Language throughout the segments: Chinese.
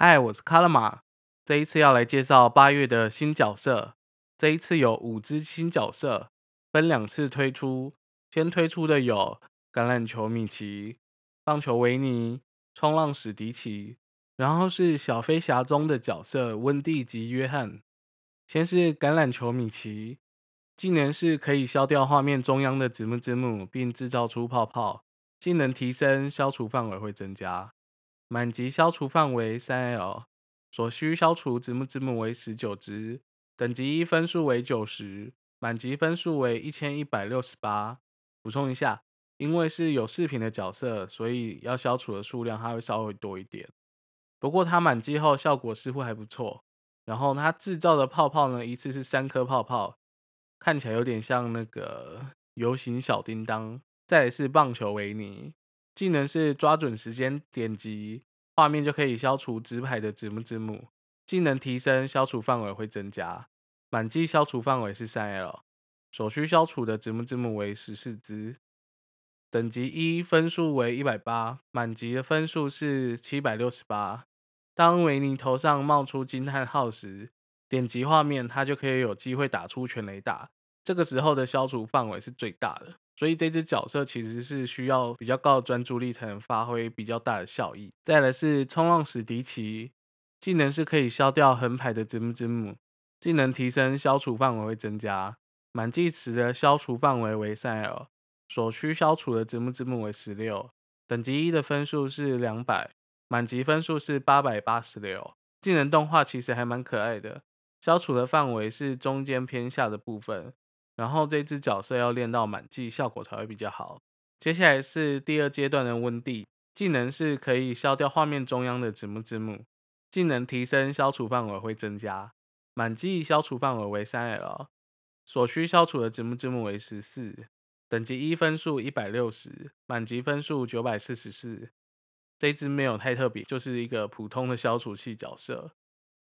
嗨，我是卡拉玛，这一次要来介绍八月的新角色。这一次有五只新角色，分两次推出。先推出的有橄榄球米奇、棒球维尼、冲浪史迪奇，然后是小飞侠中的角色温蒂及约翰。先是橄榄球米奇，技能是可以消掉画面中央的字幕字幕，并制造出泡泡。技能提升，消除范围会增加。满级消除范围三 L，所需消除子母子母为十九只，等级一分数为九十，满级分数为一千一百六十八。补充一下，因为是有饰品的角色，所以要消除的数量它会稍微多一点。不过它满级后效果似乎还不错。然后它制造的泡泡呢，一次是三颗泡泡，看起来有点像那个游行小叮当。再来是棒球维尼。技能是抓准时间点击画面就可以消除直排的字幕字幕。技能提升，消除范围会增加。满级消除范围是三 L，所需消除的字幕字幕为十四只。等级一分数为一百八，满级的分数是七百六十八。当维尼头上冒出惊叹号时，点击画面它就可以有机会打出全雷打。这个时候的消除范围是最大的。所以这只角色其实是需要比较高的专注力才能发挥比较大的效益。再来是冲浪史迪奇，技能是可以消掉横排的字母字母，技能提升消除范围会增加，满计时的消除范围为三 L，所需消除的字母字母为十六，等级一的分数是两百，满级分数是八百八十六。技能动画其实还蛮可爱的，消除的范围是中间偏下的部分。然后这只角色要练到满级效果才会比较好。接下来是第二阶段的温蒂，技能是可以消掉画面中央的字幕字幕，技能提升消除范围会增加，满级消除范围为三 L，所需消除的字幕字幕为十四，等级一分数一百六十，满级分数九百四十四。这只没有太特别，就是一个普通的消除器角色。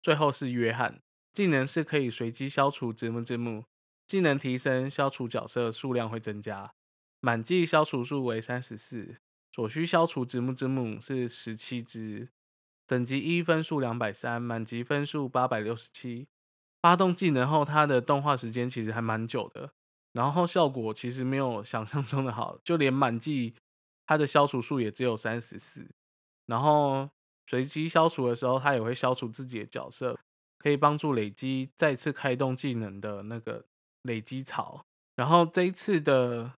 最后是约翰，技能是可以随机消除字幕字幕。技能提升，消除角色数量会增加，满级消除数为三十四，所需消除子母子母是十七只，等级一分数两百三，满级分数八百六十七。发动技能后，它的动画时间其实还蛮久的，然后效果其实没有想象中的好，就连满级它的消除数也只有三十四，然后随机消除的时候，它也会消除自己的角色，可以帮助累积再次开动技能的那个。累积草，然后这一次的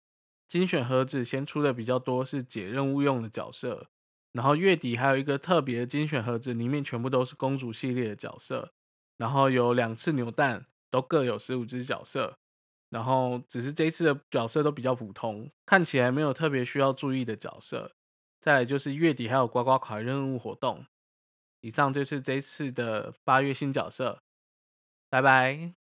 精选盒子先出的比较多，是解任务用的角色，然后月底还有一个特别的精选盒子，里面全部都是公主系列的角色，然后有两次扭蛋，都各有十五只角色，然后只是这一次的角色都比较普通，看起来没有特别需要注意的角色。再来就是月底还有刮刮卡任务活动。以上就是这一次的八月新角色，拜拜。